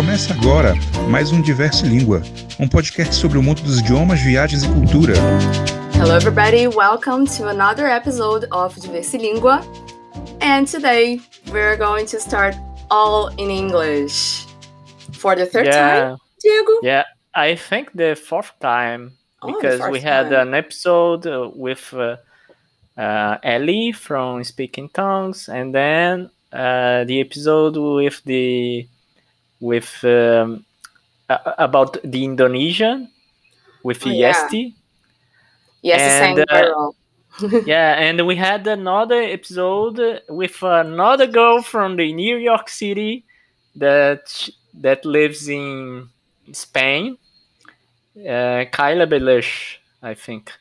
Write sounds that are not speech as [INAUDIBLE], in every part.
Começa agora mais um Diverse Língua, um podcast sobre o mundo dos idiomas, viagens e cultura. Hello, everybody. Welcome to another episode of Diverse Língua. And today we're going to start all in English. For the third Yeah. time, Diego? Yeah, I think the fourth time Oh, because we fourth had time. an episode uh, with uh, uh, Ellie from Speaking Tongues, and then uh, the episode with the with um, about the Indonesian with Oh, yeah. Yesti. Yes, the same And, uh, girl. [LAUGHS] yeah, and we had another episode with another girl from the New York City that that lives in Spain, uh, Kyla Belish, I think.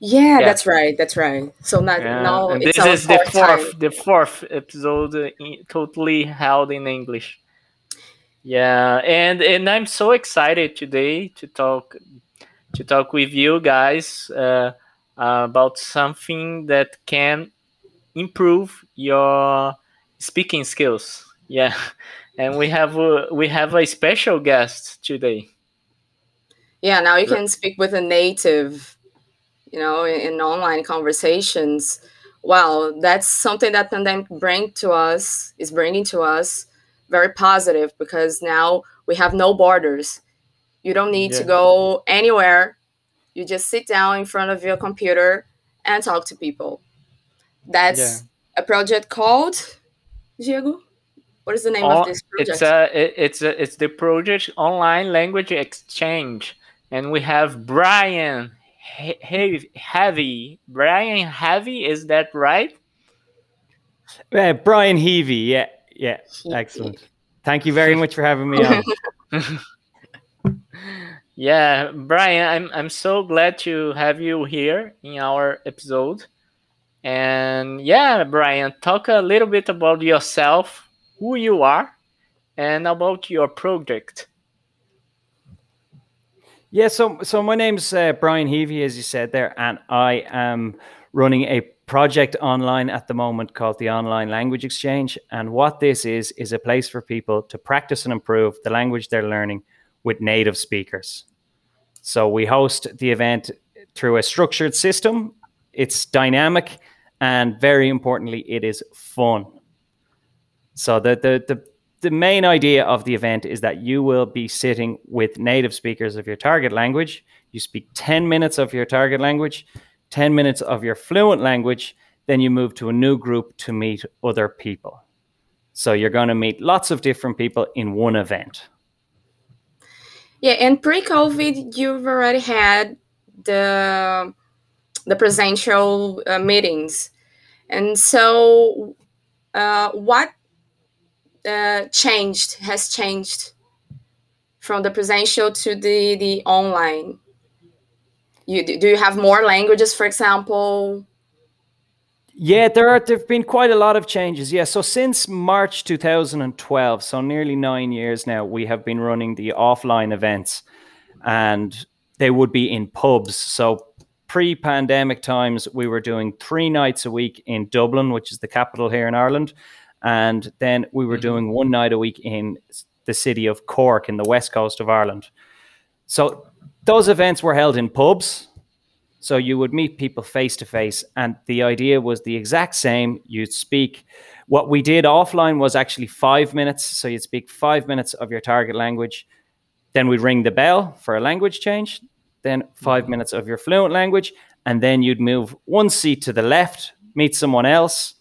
Yeah, yeah. that's right. That's right. So now, Yeah, now this is the fourth fourth, time. the fourth episode, uh, in, totally held in English. Yeah, and and I'm so excited today to talk to talk with you guys uh, about something that can improve your speaking skills. Yeah, [LAUGHS] and we have a, we have a special guest today. Yeah, now you can speak with a native, you know, in, in online conversations. Wow, that's something that pandemic bring to us is bringing to us very positive because now we have no borders. You don't need to go anywhere. You just sit down in front of your computer and talk to people. That's a project called Diego. What is the name Oh, of this project? It's a it- it's a, it's the project online language exchange, and we have Brian He- He- Heavy. Brian Heavy, is that right? Uh, Brian Heavey, yeah, yeah, [LAUGHS] excellent. Thank you very much for having me on. [LAUGHS] Yeah, Brian, I'm I'm so glad to have you here in our episode. And yeah, Brian, talk a little bit about yourself, who you are, and about your project. Yeah, so so my name's uh, Brian Heavey, as you said there, and I am running a project online at the moment called the Online Language Exchange. And what this is is a place for people to practice and improve the language they're learning with native speakers. So we host the event through a structured system. It's dynamic, and very importantly, it is fun. So the the the the main idea of the event is that you will be sitting with native speakers of your target language. You speak 10 minutes of your target language, 10 minutes of your fluent language, then you move to a new group to meet other people. So you're going to meet lots of different people in one event. Yeah, and pre-COVID, you've already had the the presential uh, meetings, and so uh, what uh, changed has changed from the presential to the the online. You do you have more languages, for example? Yeah, there are there've been quite a lot of changes. Yeah, so since March 2012, so nearly 9 years now, we have been running the offline events and they would be in pubs. So pre-pandemic times we were doing 3 nights a week in Dublin, which is the capital here in Ireland, and then we were Mhm. doing one night a week in the city of Cork in the west coast of Ireland. So those events were held in pubs. So you would meet people face to face, and the idea was the exact same. You'd speak. What we did offline was actually five minutes. So you'd speak five minutes of your target language. Then we'd ring the bell for a language change. Then 5 minutes of your fluent language, and then you'd move one seat to the left, meet someone else.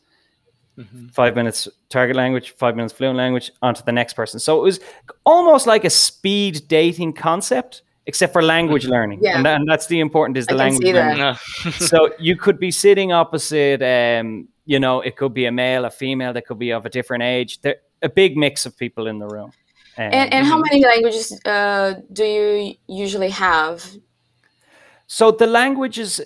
Mhm. Five minutes target language, five minutes fluent language, onto the next person. So it was almost like a speed dating concept, except for language learning. Yeah. And, that- and that's the important is I the can language see learning No. [LAUGHS] so you could be sitting opposite um you know it could be a male a female that could be of a different age there a big mix of people in the room Um, And and how many languages uh, do you usually have? so the languages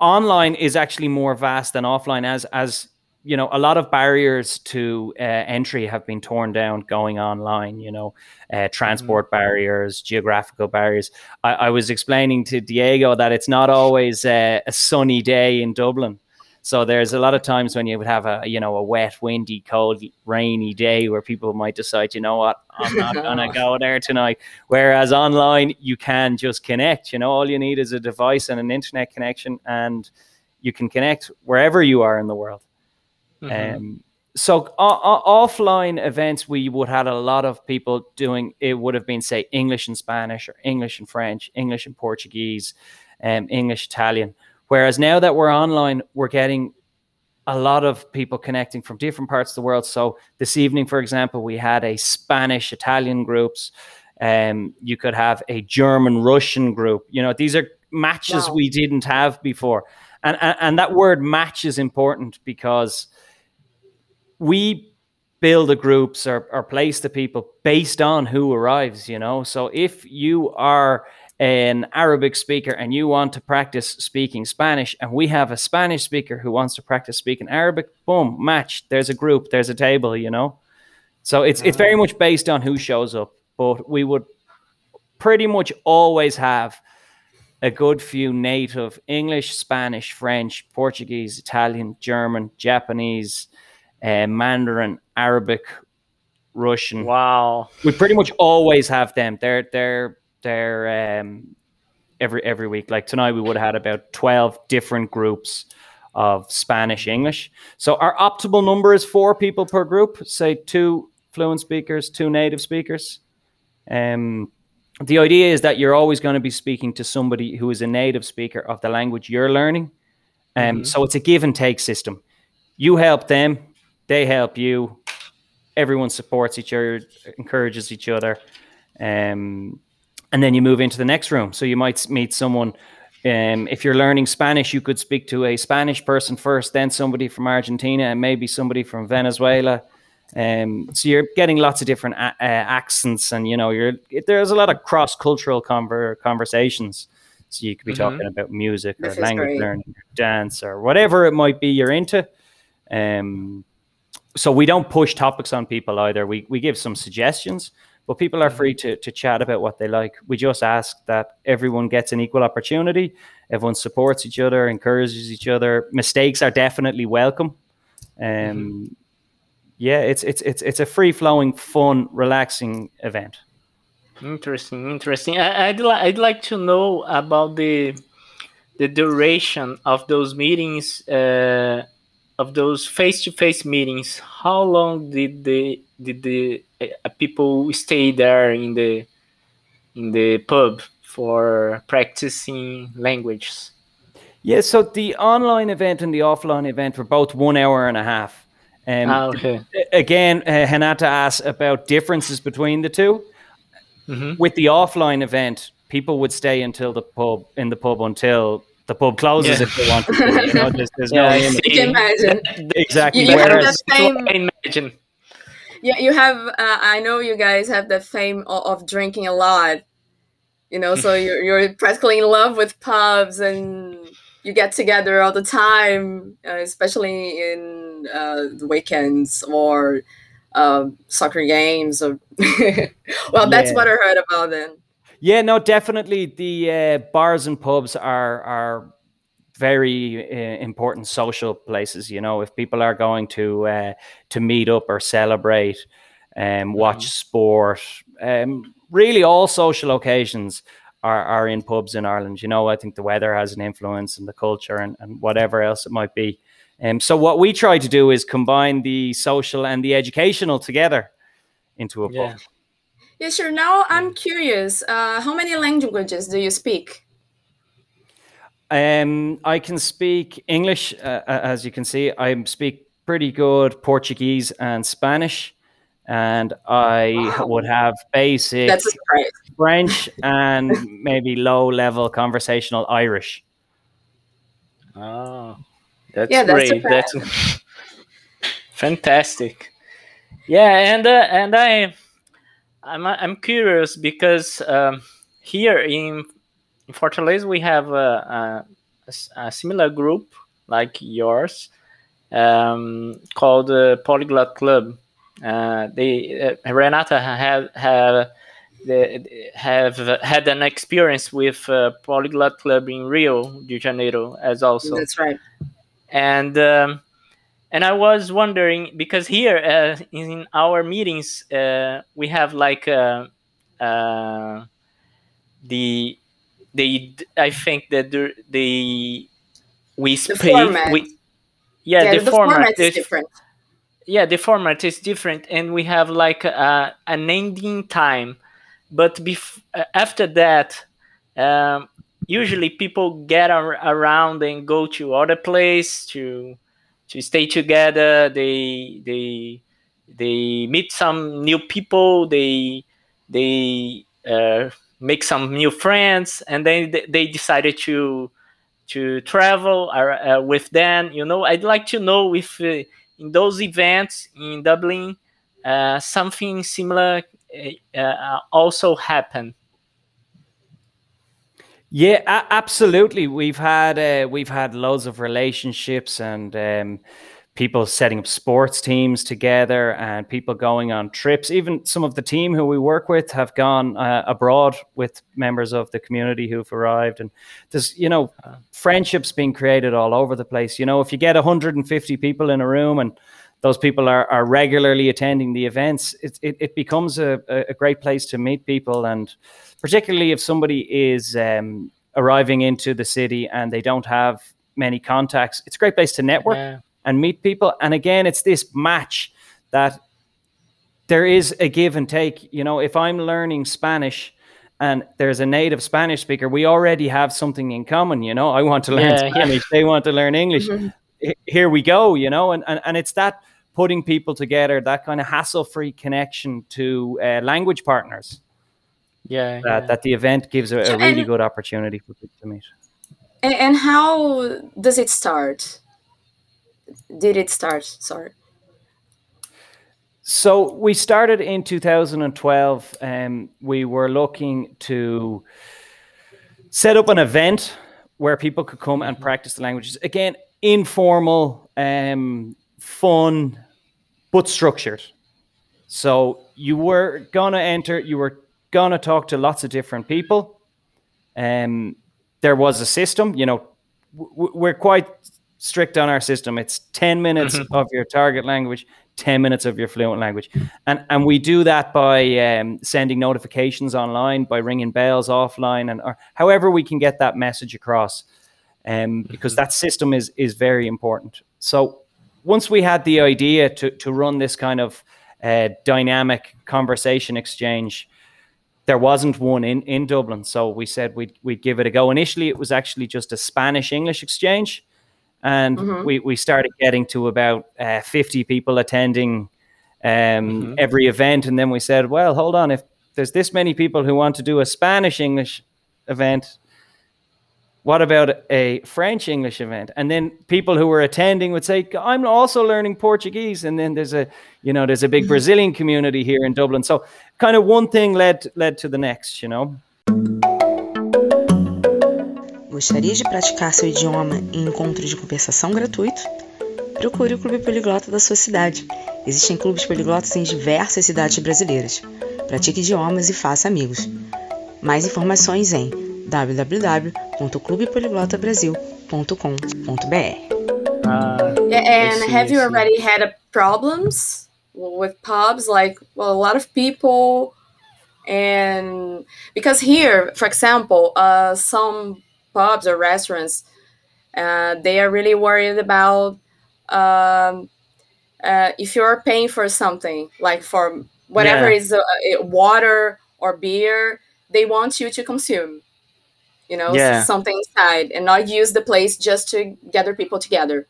online is actually more vast than offline as as you know a lot of barriers to uh, entry have been torn down going online you know uh, transport barriers geographical barriers I, I was explaining to diego that it's not always uh, a sunny day in dublin So there's a lot of times when you would have a you know a wet, windy, cold, rainy day where people might decide, you know what, I'm not [LAUGHS] gonna go there tonight. Whereas online, you can just connect. You know, all you need is a device and an internet connection, and you can connect wherever you are in the world. Mm-hmm. Um, so offline events we would have a lot of people doing it would have been say english and spanish or english and french english and portuguese um, english italian. Whereas now that we're online we're getting a lot of people connecting from different parts of the world. So this evening for example we had a spanish italian groups. Um, you could have a german russian group. You know these are matches wow. we didn't have before. And, and and that word match is important because we build the groups or, or place the people based on who arrives, you know. So if you are an Arabic speaker and you want to practice speaking Spanish, and we have a Spanish speaker who wants to practice speaking Arabic, boom, match. There's a group, there's a table, you know. So it's it's very ah. much based on who shows up, but we would pretty much always have a good few native English, Spanish, French, Portuguese, Italian, German, Japanese, uh, Mandarin, Arabic, Russian. Wow. We pretty much always have them. They're they're they're um, every every week. Like tonight, we would have had about twelve different groups of Spanish English. So our optimal number is four people per group. Say two fluent speakers, two native speakers. Um, the idea is that you're always going to be speaking to somebody who is a native speaker of the language you're learning. Um, mm-hmm. So it's a give and take system. You help them, they help you. Everyone supports each other, encourages each other. Um, and then you move into the next room. So you might meet someone. Um, if you're learning Spanish, you could speak to a Spanish person first, then somebody from Argentina, and maybe somebody from Venezuela. Um, so you're getting lots of different a- uh, accents, and you know, you're there's a lot of cross cultural conver- conversations. So you could be mm-hmm. talking about music or this language learning, or dance, or whatever it might be you're into. Um, so we don't push topics on people either. We we give some suggestions, but people are free to to chat about what they like. We just ask that everyone gets an equal opportunity. Everyone supports each other, encourages each other. Mistakes are definitely welcome. Um, mm-hmm. yeah, it's it's it's it's a free flowing, fun, relaxing event. Interesting, interesting. I, would li- I'd like to know about the the duration of those meetings. Uh, of those face-to-face meetings, how long did the did the uh, people stay there in the in the pub for practicing languages? Yeah, so the online event and the offline event were both one hour and a half. Um, ah, okay. Again, uh, Renata asked about differences between the 2 mm-hmm. With the offline event, people would stay until the pub in the pub until the pub closes yeah. if they want to. You know, there's, there's yeah, no you can imagine. exactly. You, you have the same, imagine. Yeah, you have. Uh, I know you guys have the fame of, of drinking a lot. You know, so [LAUGHS] you're you're practically in love with pubs and you get together all the time, uh, especially in uh, the weekends or uh, soccer games. Or [LAUGHS] well, that's yeah. what I heard about then. Yeah, no, definitely the uh, bars and pubs are are very uh, important social places. You know, if people are going to uh, to meet up or celebrate, um, watch mm-hmm. sport, um, really all social occasions are, are in pubs in Ireland. You know, I think the weather has an influence and the culture and, and whatever else it might be. Um, so what we try to do is combine the social and the educational together into a yeah. pub. Yeah, sure. Now I'm curious. Uh, how many languages do you speak? Um, I can speak English, uh, as you can see. I speak pretty good Portuguese and Spanish, and I wow. would have basic French [LAUGHS] and maybe low-level conversational Irish. Oh, that's yeah, great. That's, that's [LAUGHS] fantastic. Yeah, and uh, and I I'm I'm curious because um, here in, in Fortaleza we have a, a, a similar group like yours um, called the Polyglot Club. Uh, they uh, Renata have have have had an experience with uh, Polyglot Club in Rio de Janeiro as also. That's right. and um, and I was wondering because here uh, in our meetings uh, we have like uh, uh the the I think that the, the we speak we yeah, yeah the, the, format, format is different. Yeah the format is different and we have like a, an ending time. But bef- uh, after that um, usually people get ar- around and go to other place to to stay together. They they they meet some new people. They they uh, make some new friends. And then they decided to to travel uh, with them you know i'd like to know if uh, in those events in dublin uh, something similar uh, uh, also happened yeah, a- absolutely. We've had uh, we've had loads of relationships and um, people setting up sports teams together and people going on trips. Even some of the team who we work with have gone uh, abroad with members of the community who've arrived. And there's, you know, friendships being created all over the place. You know, if you get 150 people in a room and those people are, are regularly attending the events, it, it, it becomes a, a great place to meet people. And particularly if somebody is um, arriving into the city and they don't have many contacts, it's a great place to network. Yeah and meet people. And again, it's this match that there is a give and take. You know, if I'm learning Spanish and there's a native Spanish speaker, we already have something in common. You know, I want to learn yeah, [LAUGHS] Spanish, yeah. they want to learn English. Mm-hmm. Here we go. You know, and, and and it's that putting people together, that kind of hassle-free connection to uh, language partners. Yeah, that, yeah, that the event gives a, a really good opportunity for people to meet. And how does it start? did it start? Sorry. So we started in 2012. Um, we were looking to set up an event where people could come and practice the languages. Again, informal, um, fun, but structured. So you were gonna enter. You were gonna talk to lots of different people. Um, there was a system. You know, w- we're quite strict on our system. It's 10 minutes mm-hmm. of your target language, 10 minutes of your fluent language. And and we do that by um, sending notifications online, by ringing bells offline, and or however we can get that message across. Um, because mm-hmm. that system is is very important. So once we had the idea to to run this kind of uh, dynamic conversation exchange, there wasn't one in, in Dublin. So we said we'd, we'd give it a go. Initially, it was actually just a Spanish English exchange and mm-hmm. we, we started getting to about uh, 50 people attending um, mm-hmm. every event and then we said well hold on if there's this many people who want to do a spanish english event what about a french english event and then people who were attending would say i'm also learning portuguese and then there's a you know there's a big mm-hmm. brazilian community here in dublin so kind of one thing led led to the next you know Gostaria de praticar seu idioma em encontro de conversação gratuito? Procure o Clube Poliglota da sua cidade. Existem clubes poliglotas em diversas cidades brasileiras. Pratique idiomas e faça amigos. Mais informações em www.clubepoliglotabrasil.com.br. Uh, and have you already had problems with pubs? Like, well, a lot of people, and because here, for example, uh, some pubs or restaurants, uh, they are really worried about um, uh, if you're paying for something, like for whatever yeah. is uh, water or beer, they want you to consume, you know, yeah. something inside and not use the place just to gather people together.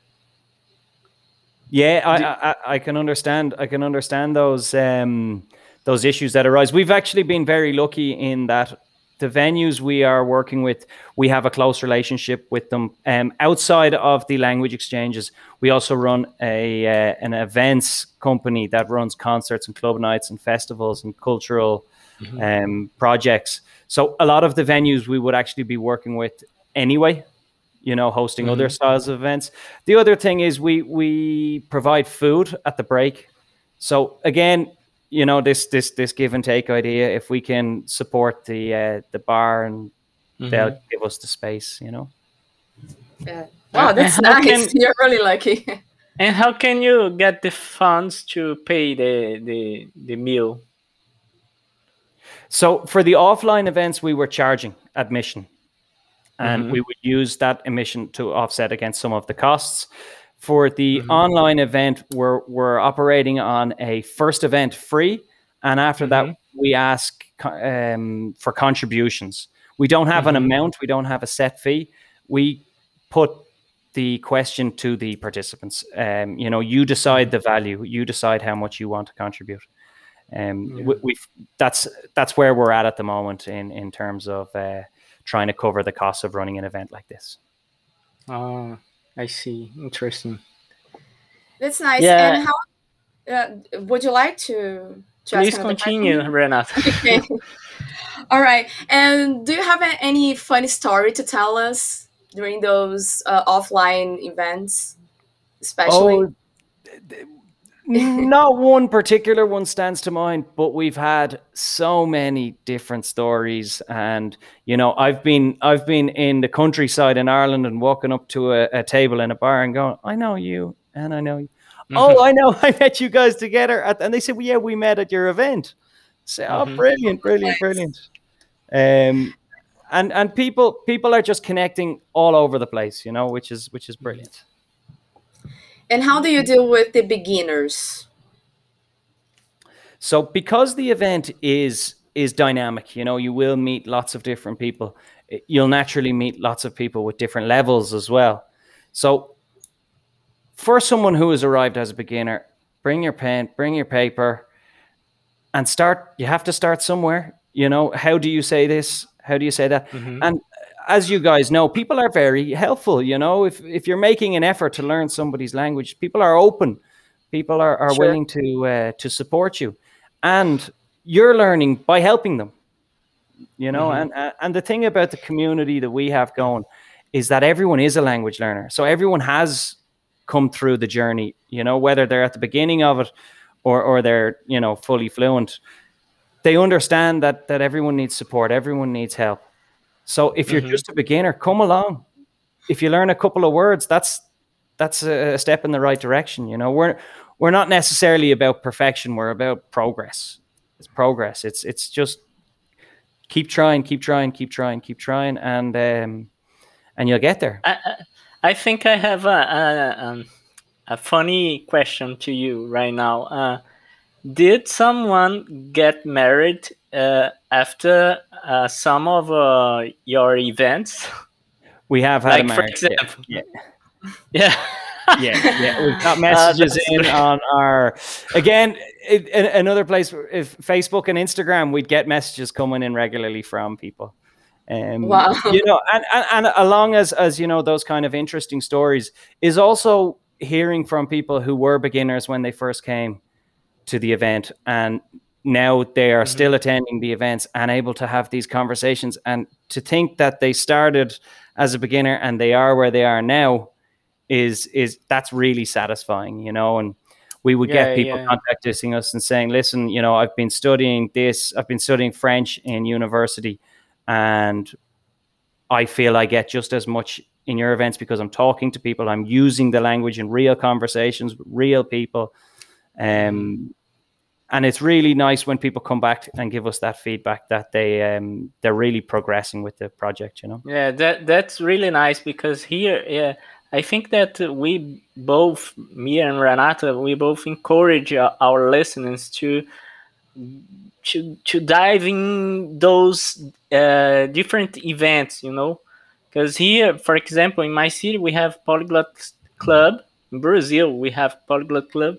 Yeah, I, I, I can understand. I can understand those um, those issues that arise. We've actually been very lucky in that the venues we are working with, we have a close relationship with them. Um, outside of the language exchanges, we also run a uh, an events company that runs concerts and club nights and festivals and cultural mm-hmm. um, projects. So a lot of the venues we would actually be working with anyway. You know, hosting mm-hmm. other styles of events. The other thing is we we provide food at the break. So again, you know this this this give and take idea if we can support the uh, the bar and mm-hmm. they'll give us the space you know yeah Wow, that's nice. Can, [LAUGHS] You're really lucky. And how can you get the funds to pay the the, the meal? So for the offline events, we were charging admission, and mm-hmm. we would use that emission to offset against some of the costs. For the mm-hmm. online event, we're we're operating on a first event free, and after mm-hmm. that, we ask um, for contributions. We don't have an mm-hmm. amount. We don't have a set fee. We put the question to the participants. Um, you know, you decide the value. You decide how much you want to contribute. Um, yeah. we, that's that's where we're at at the moment in in terms of uh, trying to cover the cost of running an event like this. Oh, I see. Interesting. That's nice. Yeah. And how uh, would you like to? to Please continue, Renata. [LAUGHS] okay. All right. And do you have any funny story to tell us? during those uh, offline events, especially? Oh, [LAUGHS] not one particular one stands to mind, but we've had so many different stories. And you know, I've been I've been in the countryside in Ireland and walking up to a, a table in a bar and going, "I know you, and I know you." Mm-hmm. [LAUGHS] Oh, I know. [LAUGHS] I met you guys together, at, and they said, "Well, yeah, we met at your event." Say, "Oh, mm-hmm. brilliant, brilliant, brilliant." Um, and and people people are just connecting all over the place you know which is which is brilliant and how do you deal with the beginners? So because the event is is dynamic you know you will meet lots of different people. You'll naturally meet lots of people with different levels as well. So for someone who has arrived as a beginner bring your pen bring your paper and start you have to start somewhere. You know how do you say this? How do you say that? Mm-hmm. And as you guys know, people are very helpful. You know, if if you're making an effort to learn somebody's language, people are open. People are, are sure. willing to uh, to support you, and you're learning by helping them. You know, mm-hmm. and and the thing about the community that we have going is that everyone is a language learner. So everyone has come through the journey. You know, whether they're at the beginning of it or or they're you know fully fluent they understand that that everyone needs support, everyone needs help. So if you're mm-hmm. just a beginner, come along. If you learn a couple of words, that's that's a step in the right direction. You know, we're we're not necessarily about perfection. We're about progress. It's progress. It's it's just keep trying, keep trying, keep trying, keep trying, and um, and you'll get there. I, I think I have a a, um, a funny question to you right now. Uh, did someone get married uh, after uh, some of uh, your events? We have had like, a marriage. For example. Yeah. [LAUGHS] Yeah. yeah, yeah, we've got uh, messages in on our again it, another place. If Facebook and Instagram, we'd get messages coming in regularly from people. Um, wow. You know, and, and, and along as as you know, those kind of interesting stories is also hearing from people who were beginners when they first came to the event and now they are mm-hmm. still attending the events and able to have these conversations and to think that they started as a beginner and they are where they are now is is that's really satisfying you know and we would yeah, get people yeah. contacting us and saying listen you know i've been studying this i've been studying french in university and i feel i get just as much in your events because i'm talking to people i'm using the language in real conversations with real people um, and it's really nice when people come back and give us that feedback that they um, they're really progressing with the project you know? Yeah that that's really nice because here yeah i think that we both me and renata we both encourage our listeners to to to dive in those uh, different events you know? Because here for example in my city we have polyglot club. In brazil we have polyglot club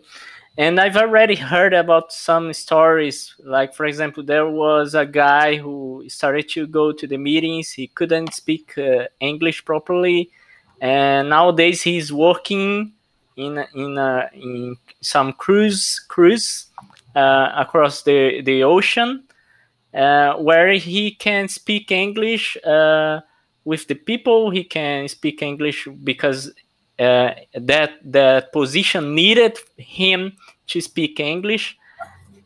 and I've already heard about some stories. Like, for example, there was a guy who started to go to the meetings. He couldn't speak uh, English properly, and nowadays he's working in in uh, in some cruise cruise uh, across the the ocean, uh, where he can speak English uh, with the people. He can speak English because uh, that that position needed him to speak English,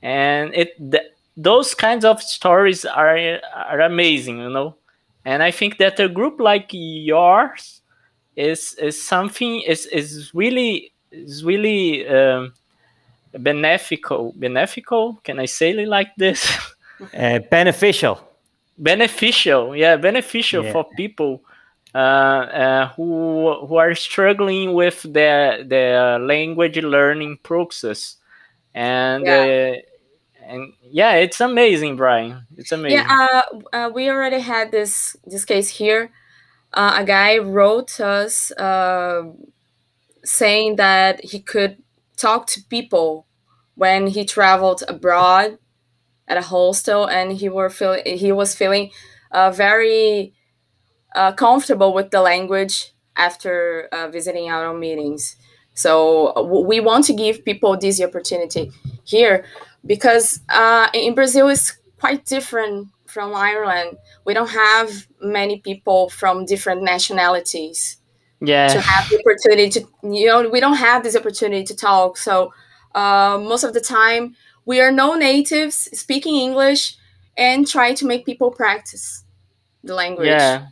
and it th- those kinds of stories are are amazing, you know. And I think that a group like yours is is something is is really is really um, beneficial beneficial. Can i say it like this? Uh, beneficial. Beneficial yeah beneficial Yeah. for people who who are struggling with their their language learning process and Yeah. uh, and yeah it's amazing brian it's amazing Yeah, uh, uh, we already had this this case here. Uh, a guy wrote us uh, saying that he could talk to people when he traveled abroad at a hostel, and he were feel he was feeling uh, very uh, comfortable with the language after uh, visiting our meetings. So we want to give people this opportunity here because uh, in Brazil it's quite different from Ireland. We don't have many people from different nationalities Yeah. to have the opportunity to you know we don't have this opportunity to talk. So uh, most of the time we are no natives speaking English and try to make people practice the language yeah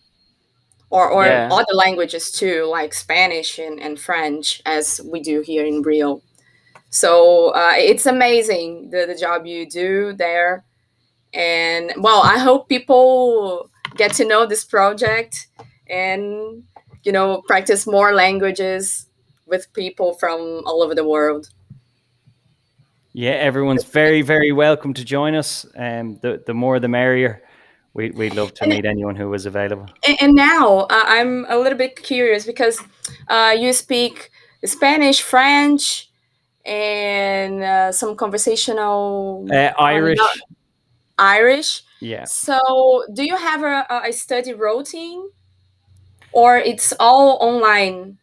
or, or Yeah. other languages too, like Spanish and, and French, as we do here in Rio. So uh, it's amazing the, the job you do there. And well, I hope people get to know this project and, you know, practice more languages with people from all over the world. Yeah, everyone's very, very welcome to join us. Um, the the more the merrier. We, we'd love to And- meet anyone who was available. And, now uh, I'm a little bit curious because uh, you speak Spanish, French, and uh, some conversational Uh, Irish, Irish. yeah. So, do you have a, a- a study routine, or it's all online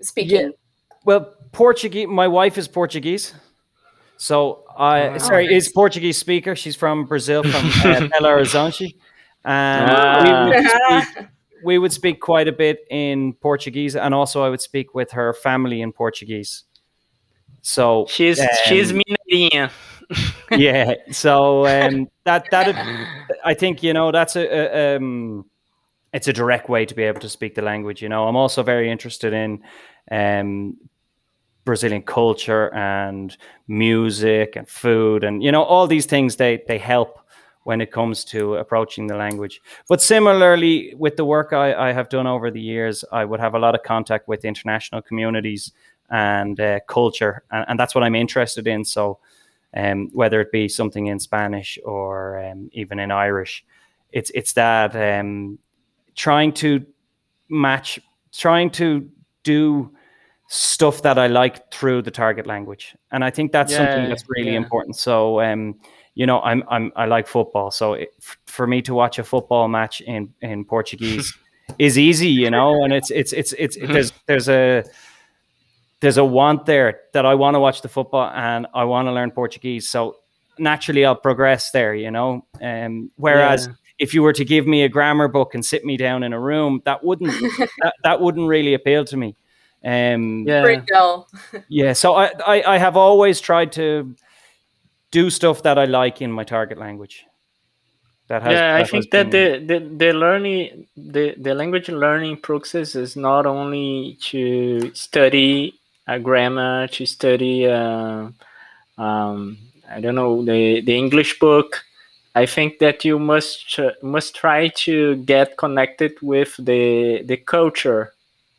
speaking? Yeah. Well, Portuguese. My wife is Portuguese, so I Oh, sorry nice. is Portuguese speaker. She's from Brazil, from uh, [LAUGHS] Belo Horizonte, and Ah. we, would speak, we would speak quite a bit in Portuguese, and also I would speak with her family in Portuguese. So she's she's um, mineirinha [LAUGHS] yeah, so um, that that I think you know that's a, a um, it's a direct way to be able to speak the language. You know, I'm also very interested in um, Brazilian culture and music and food and you know all these things they they help when it comes to approaching the language. But similarly, with the work I, I have done over the years, I would have a lot of contact with international communities and uh, culture, and, and that's what I'm interested in. So, um, whether it be something in Spanish or um, even in Irish, it's it's that um, trying to match, trying to do stuff that I like through the target language, and I think that's something that's really yeah. important. So, um, you know, I'm I'm I like football, so it, for me to watch a football match in in Portuguese [LAUGHS] is easy, you know, and it's it's it's it's there's there's a there's a want there that I want to watch the football and I want to learn Portuguese. So naturally, I'll progress there, you know. Um, whereas Yeah. if you were to give me a grammar book and sit me down in a room, that wouldn't [LAUGHS] that, that wouldn't really appeal to me. Um, yeah Pretty dull. [LAUGHS] yeah. So I, I I have always tried to do stuff that I like in my target language. That has, yeah i that has think that the, the the learning the the language learning process is not only to study a grammar to study uh, um, i don't know the the english book i think that you must tr- must try to get connected with the the culture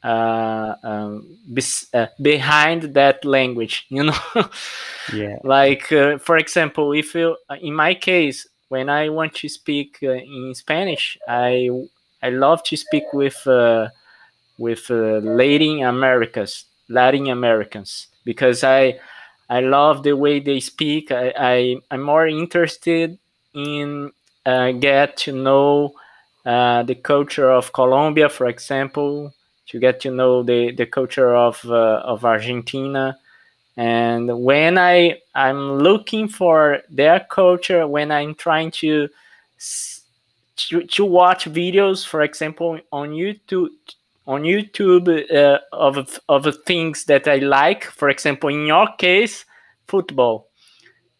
uh, um, bes- uh, behind that language [LAUGHS] you know yeah. like uh, for example if you uh, in my case when i want to speak uh, in spanish i i love to speak with uh, with uh, latin americas latin americans because i i love the way they speak i, I i'm more interested in uh, get to know uh, the culture of colombia for example to get to know the the culture of uh, of argentina. And when i i'm looking for their culture when i'm trying to to, to watch videos for example on youtube on youtube uh, of of things that i like for example in your case football.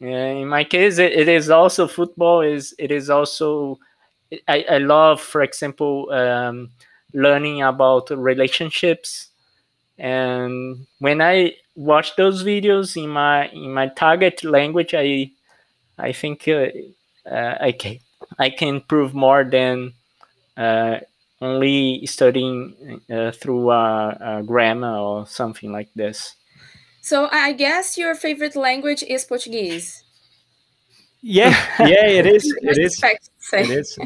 Uh, in my case it, it is also football is it is also I, I love for example um, learning about relationships. And when I watch those videos in my in my target language, I I think uh, uh, I can I can improve more than uh, only studying uh, through grammar or something like this. So I guess your favorite language is Portuguese. Yeah, [LAUGHS] yeah, it is. [LAUGHS] It is. It is.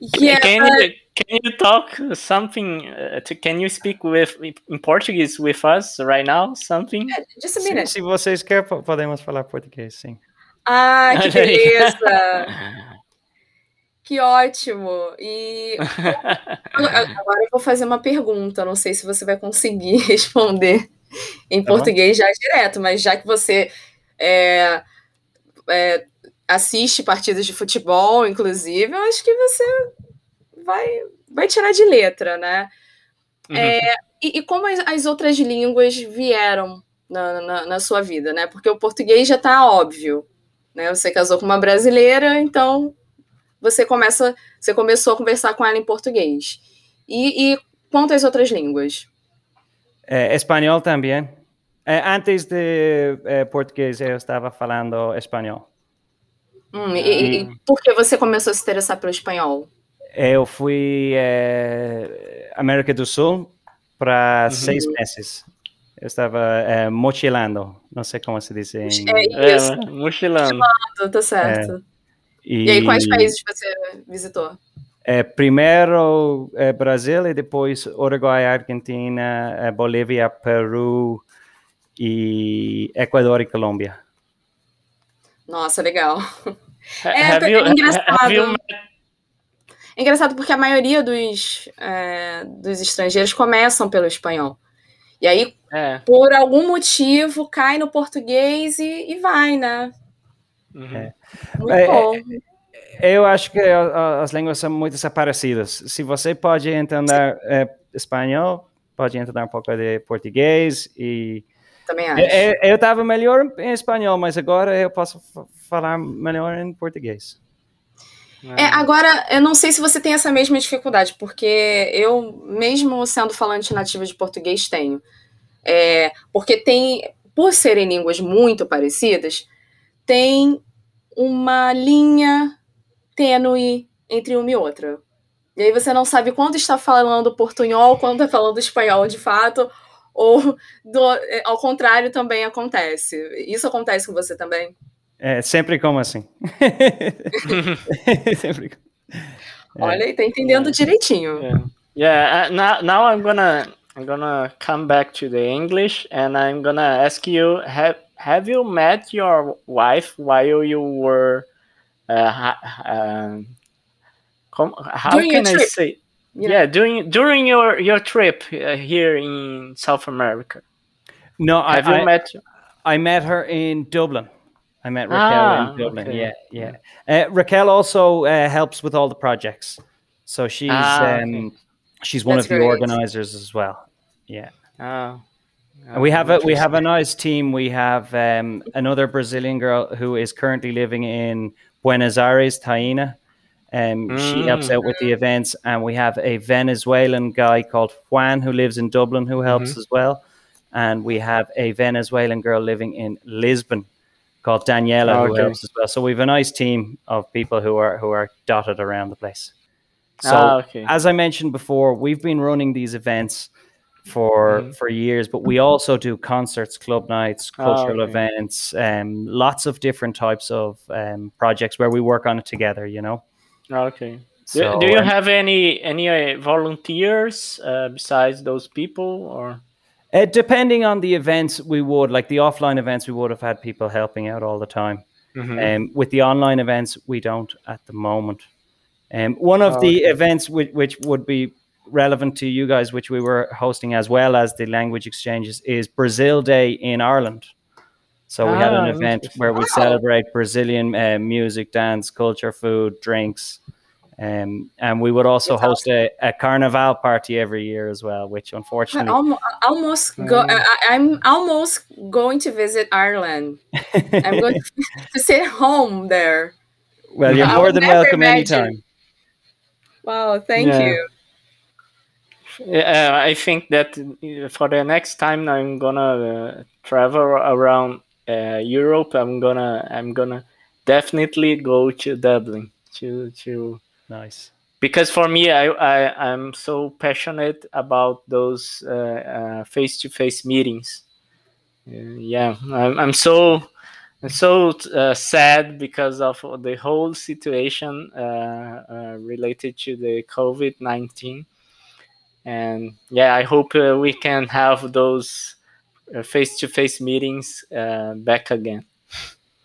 Yeah. Can you, can you talk something? Uh, to, can you speak with in Portuguese with us right now? Something? Yeah, just a minute. Se, se vocês querem, podemos falar português, sim. Ah, que [LAUGHS] beleza! [LAUGHS] que ótimo! E agora eu vou fazer uma pergunta. Não sei se você vai conseguir [LAUGHS] responder em tá português bom. já direto, mas já que você é, é, assiste partidas de futebol, inclusive, eu acho que você vai, vai tirar de letra, né? Uhum. É, e, e, como as, as, outras línguas vieram na, na, na, sua vida, né? Porque o português já está óbvio, né? Você casou com uma brasileira, então você começa, você começou a conversar com ela em português. E, e quanto às outras línguas? É, espanhol também. É, antes de é, português, eu estava falando espanhol. Hum, e, e, por que você começou a se interessar pelo espanhol? Eu fui é, América do Sul para uhum. seis meses. Eu estava é, mochilando, não sei como se diz em... É isso. É, mochilando. mochilando. tá certo. E... e aí, quais países você visitou? É, primeiro é, Brasil e depois Uruguai, Argentina, é, Bolívia, Peru e Equador e Colômbia. Nossa, legal. É, é you, engraçado. É engraçado porque a maioria dos, é, dos estrangeiros começam pelo espanhol. E aí, é. por algum motivo, cai no português e, e vai, né? Uhum. É. Muito é, bom. É, eu acho que as línguas são muito parecidas. Se você pode entender espanhol, pode entender um pouco de português e também acho. Eu, eu estava melhor em espanhol, mas agora eu posso falar melhor em português. É, agora, eu não sei se você tem essa mesma dificuldade, porque eu, mesmo sendo falante nativa de português, tenho. É, porque tem, por serem línguas muito parecidas, tem uma linha tênue entre uma e outra. E aí você não sabe quando está falando portunhol, quando está falando espanhol de fato, ou do, é, ao contrário também acontece. Isso acontece com você também? É, sempre como assim. [LAUGHS] sempre. Olha, e tá entendendo direitinho. Yeah, yeah uh, now, now I'm gonna I'm gonna come back to the English and I'm gonna ask you have have you met your wife while you were uh, uh, how During can I say yeah, yeah during during your your trip uh, here in South America. No, have I, you I, met? I met her in Dublin. I met Raquel ah, in Dublin. Okay. Yeah, yeah. Uh, Raquel also uh, helps with all the projects, so she's ah, um, okay. she's one That's of the organizers as well. Yeah. Oh. Oh, we have a we have a nice team. We have um, another Brazilian girl who is currently living in Buenos Aires, Taina. Um, mm. She helps out with the mm. events, and we have a Venezuelan guy called Juan who lives in Dublin who helps mm-hmm. as well. And we have a Venezuelan girl living in Lisbon called Daniela oh, who helps as well. So we have a nice team of people who are who are dotted around the place. So ah, okay. as I mentioned before, we've been running these events for mm-hmm. for years, but we also do concerts, club nights, ah, cultural oh, okay. events, um, lots of different types of um, projects where we work on it together. You know. Okay. So, do, do you um, have any any uh, volunteers uh, besides those people, or? Uh, depending on the events, we would like the offline events. We would have had people helping out all the time. Mm-hmm. Um, with the online events, we don't at the moment. Um, one of oh, the okay. events which, which would be relevant to you guys, which we were hosting as well as the language exchanges, is Brazil Day in Ireland. So we had an ah, event where we celebrate Brazilian uh, music, dance, culture, food, drinks. Um, and we would also host a, a, carnival party every year as well, which unfortunately almost, almost go. I, am almost going to visit Ireland. I'm going [LAUGHS] to, to stay home there. Well, you're more than welcome imagine. anytime. Wow, thank yeah. you. uh, I think that for the next time I'm gonna uh, travel around uh, Europe, I'm gonna I'm gonna definitely go to Dublin to to Nice. because for me I, I I'm so passionate about those face to face meetings. Uh, yeah, I'm, I'm so I'm so uh, sad because of the whole situation uh, uh related to the COVID nineteen, and yeah, I hope uh, we can have those face to face meetings back again.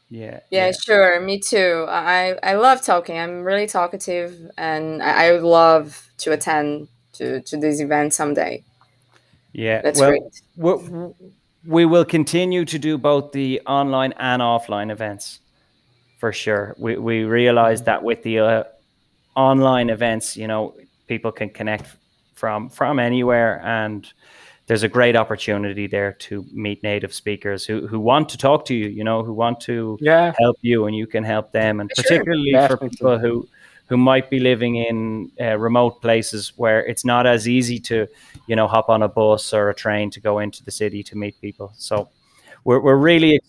Yeah, yeah, yeah. sure. Me too. I I love talking. I'm really talkative, and I, I would love to attend to to this event someday. Yeah, That's well, great. we we will continue to do both the online and offline events for sure. We we realize that with the uh, online events, you know, people can connect from from anywhere and there's a great opportunity there to meet native speakers who, who want to talk to you, you know, who want to yeah. help you and you can help them. And Sure, particularly for people who, who might be living in uh, remote places where it's not as easy to, you know, hop on a bus or a train to go into the city to meet people. So we're, we're really,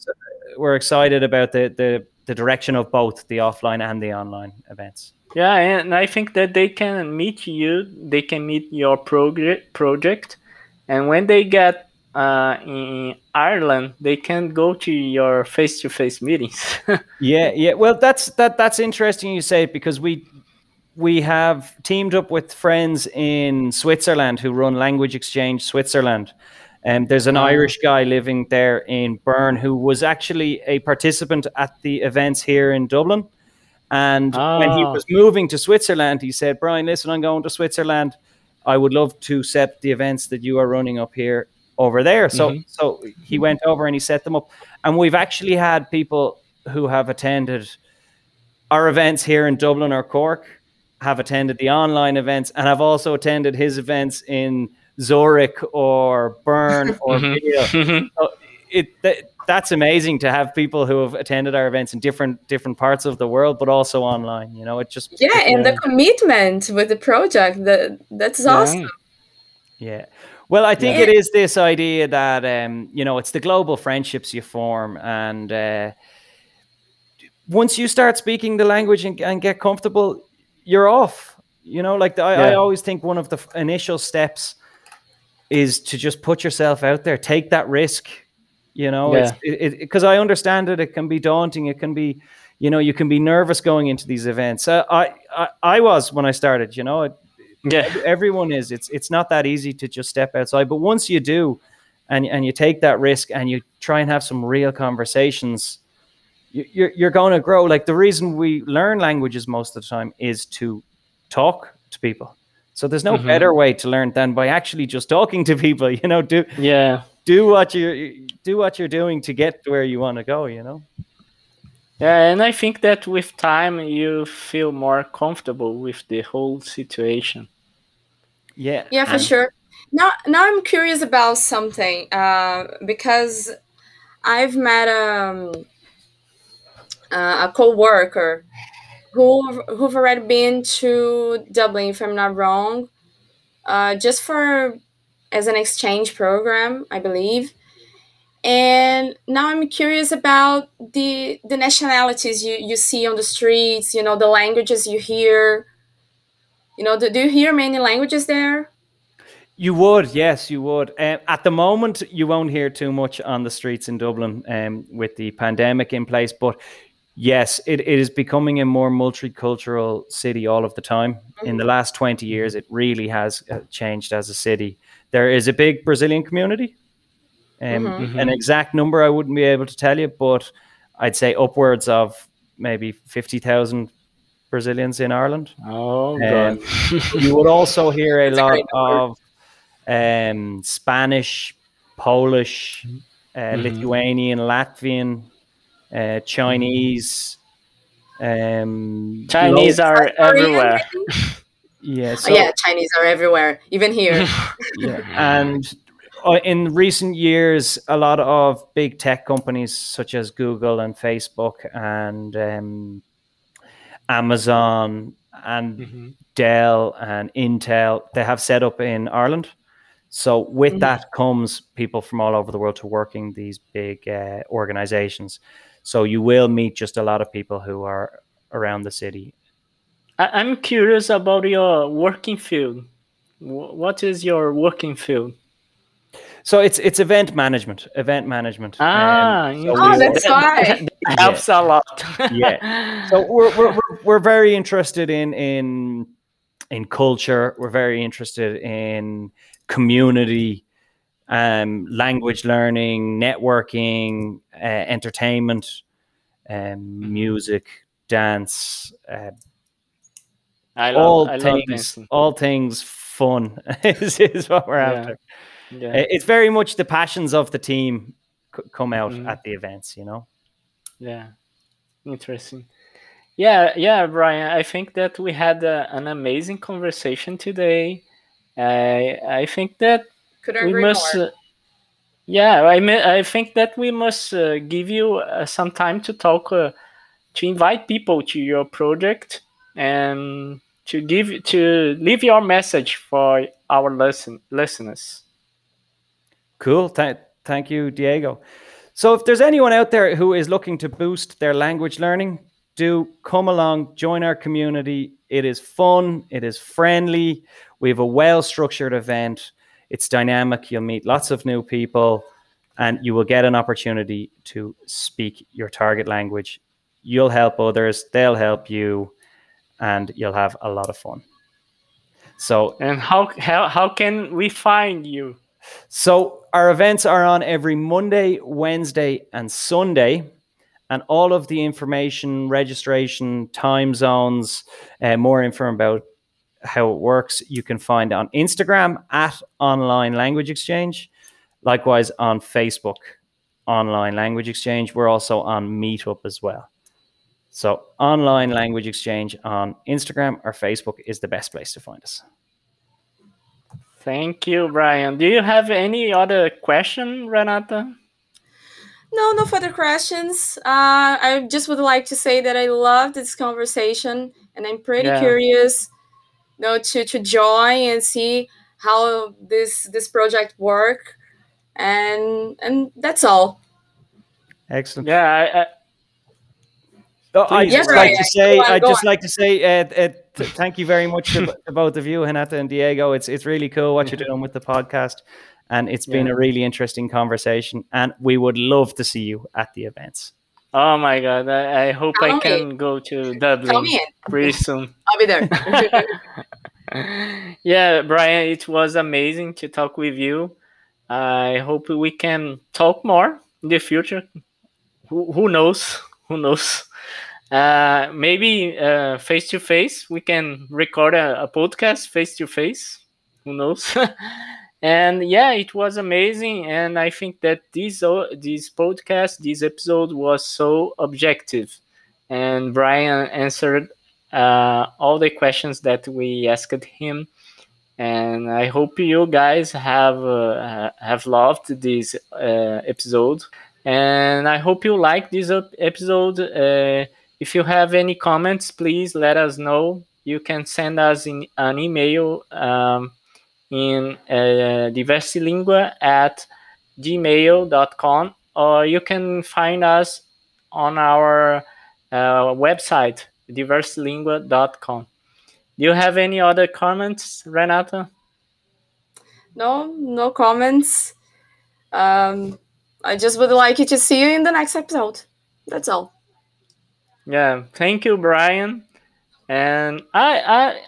we're excited about the, the, the direction of both the offline and the online events. Yeah, and I think that they can meet you, they can meet your project project, and when they get uh, in Ireland, they can't go to your face-to-face meetings. [LAUGHS] Yeah, yeah. Well, that's that that's interesting you say it because we we have teamed up with friends in Switzerland who run Language Exchange Switzerland. And there's an Oh. Irish guy living there in Bern who was actually a participant at the events here in Dublin. And when he Ah. was moving to Switzerland, he said, Brian, listen, I'm going to Switzerland. I would love to set the events that you are running up here over there. So Mhm. so he went over and he set them up. And we've actually had people who have attended our events here in Dublin or Cork, have attended the online events, and have also attended his events in Zurich or Bern [LAUGHS] or Mhm. So it that's amazing to have people who have attended our events in different different parts of the world, but also online. You know, it just Yeah, and the commitment with the project that that's awesome. Yeah. Well, I think Yeah. it is this idea that um, you know it's the global friendships you form, and uh, once you start speaking the language and, and get comfortable, you're off. You know, like the, I, I always think one of the f- initial steps is to just put yourself out there, take that risk. You know, Yeah. it's because I understand it. It can be daunting. It can be, you know, you can be nervous going into these events. Uh, I, I I was when I started. You know, it, yeah, everyone is it's it's not that easy to just step outside but once you do and and you take that risk and you try and have some real conversations you, you're, you're going to grow like the reason we learn languages most of the time is to talk to people so there's no Mhm. better way to learn than by actually just talking to people [LAUGHS] you know do yeah, do what you do what you're doing to get to where you want to go you know yeah. And I think that with time, you feel more comfortable with the whole situation. yeah Yeah, for and- sure. Now, now I'm curious about something uh, because I've met um, uh, a co-worker who who've already been to Dublin, if I'm not wrong, uh, just for as an exchange program, I believe. And now I'm curious about the the nationalities you, you see on the streets. You know, the languages you hear. You know, do, do you hear many languages there? You would, yes, you would. Um, at the moment, you won't hear too much on the streets in Dublin um, with the pandemic in place. But yes, it, it is becoming a more multicultural city all of the time. In the last 20 years, it really has uh, changed as a city. There is a big Brazilian community. Um, Mhm. An exact number I wouldn't be able to tell you, but I'd say upwards of maybe 50,000 Brazilians in Ireland. Oh Um, god. [LAUGHS] you would also hear a That's a lot great of um, Spanish, Polish, uh, Mhm. Lithuanian, Latvian, uh, Chinese. Um, Chinese lo- are everywhere. [LAUGHS] I think? yeah, Oh, so, yeah, Chinese are everywhere, even here. [LAUGHS] yeah. and uh, in recent years, a lot of big tech companies such as Google and Facebook and um, Amazon and mm-hmm. Dell and Intel, they have set up in Ireland. So with mm-hmm. that comes people from all over the world to working these big uh, organizations. So you will meet just a lot of people who are around the city. I'm curious about your working field. What is your working field? So it's it's event management. Event management. Ah, um, so oh, that's [LAUGHS] why helps yeah. a lot. [LAUGHS] yeah. So we're, we're we're we're very interested in in in culture. We're very interested in community, um, language learning, networking, uh, entertainment, um, music, dance. Uh, I love, all I things, all things fun [LAUGHS] is, is what we're yeah. after. Yeah. It's very much the passions of the team come out mm. at the events, you know. Yeah, interesting. Yeah, yeah, Brian. I think that we had a, an amazing conversation today. I I think that we must. Uh, yeah, I mean, I think that we must uh, give you uh, some time to talk, uh, to invite people to your project, and to give to leave your message for our listen listeners. Cool. Th- thank you, Diego. So, if there's anyone out there who is looking to boost their language learning, do come along, join our community. It is fun, it is friendly. We have a well structured event. It's dynamic. You'll meet lots of new people and you will get an opportunity to speak your target language. You'll help others, they'll help you, and you'll have a lot of fun. So, and how how, how can we find you? So our events are on every Monday, Wednesday, and Sunday. And all of the information, registration, time zones, uh, more info about how it works, you can find on Instagram at Online Language Exchange. Likewise on Facebook, Online Language Exchange. We're also on Meetup as well. So, Online Language Exchange on Instagram or Facebook is the best place to find us. Thank you, Brian. Do you have any other question, Renata? No, no further questions. Uh, I just would like to say that I love this conversation, and I'm pretty yeah. curious, you know, to to join and see how this this project work, and and that's all. Excellent. Yeah, I, I Oh, I just like to say, I just like to say, uh, uh, th- thank you very much to, to, both of you, Renata and Diego. It's it's really cool what you're [LAUGHS] doing with the podcast, and it's been a really interesting conversation. And we would love to see you at the events. Oh my god! I, I hope Tell I me. can go to Dublin pretty soon. I'll be there. [LAUGHS] yeah, Brian, it was amazing to talk with you. I hope we can talk more in the future. Who, who knows? Who knows? Uh, maybe face to face, we can record a, a podcast face to face. Who knows? [LAUGHS] and yeah, it was amazing. And I think that this this podcast, this episode was so objective, and Brian answered uh, all the questions that we asked him. And I hope you guys have uh, have loved this uh, episode. And I hope you like this episode uh, if you have any comments, please let us know. You can send us in, an email um, in uh, diversilingua at gmail.com or you can find us on our uh, website, diversilingua.com. Do you have any other comments, Renata? No, no comments. Um, I just would like you to see you in the next episode. That's all. Yeah, thank you, Brian. And I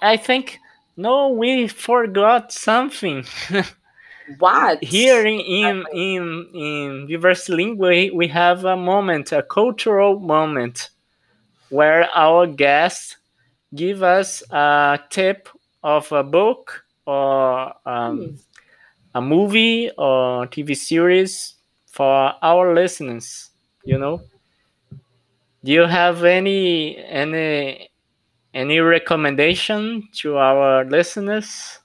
I I think no, we forgot something. [LAUGHS] what? Here in in in, in Diversilingua, we have a moment, a cultural moment, where our guests give us a tip of a book or um, hmm. a movie or TV series for our listeners. You know. Do you have any any any recommendation to our listeners?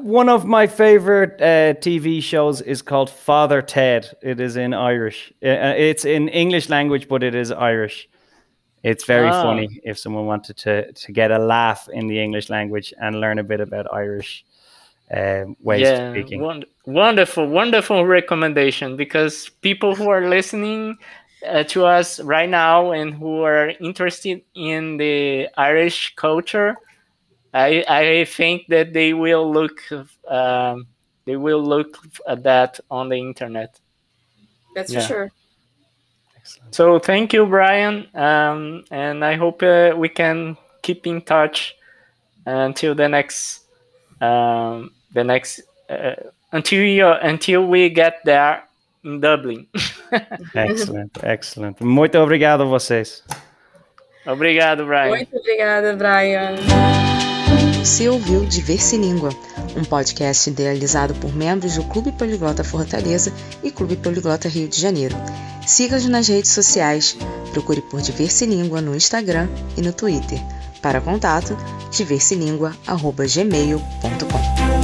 One of my favorite uh, TV shows is called Father Ted. It is in Irish. Uh, uh, it's in English language, but it is Irish. It's very Oh. funny if someone wanted to to get a laugh in the English language and learn a bit about Irish um, ways of speaking. won- wonderful, wonderful recommendation because people who are listening uh, to us right now and who are interested in the Irish culture, I I think that they will look um, they will look at that on the internet. That's Yeah. for sure. Excellent. So thank you, Brian, um, and I hope uh, we can keep in touch until the next um, the next uh, until you until we get there in Dublin. [LAUGHS] Excellent, excellent. Muito obrigado a vocês. Obrigado, Brian. Muito obrigada, Brian. Você ouviu Diverse Língua, um podcast idealizado por membros do Clube Poliglota Fortaleza e Clube Poliglota Rio de Janeiro. Siga-nos nas redes sociais, procure por Diverse Língua no Instagram e no Twitter. Para contato, diverselingua.gmail.com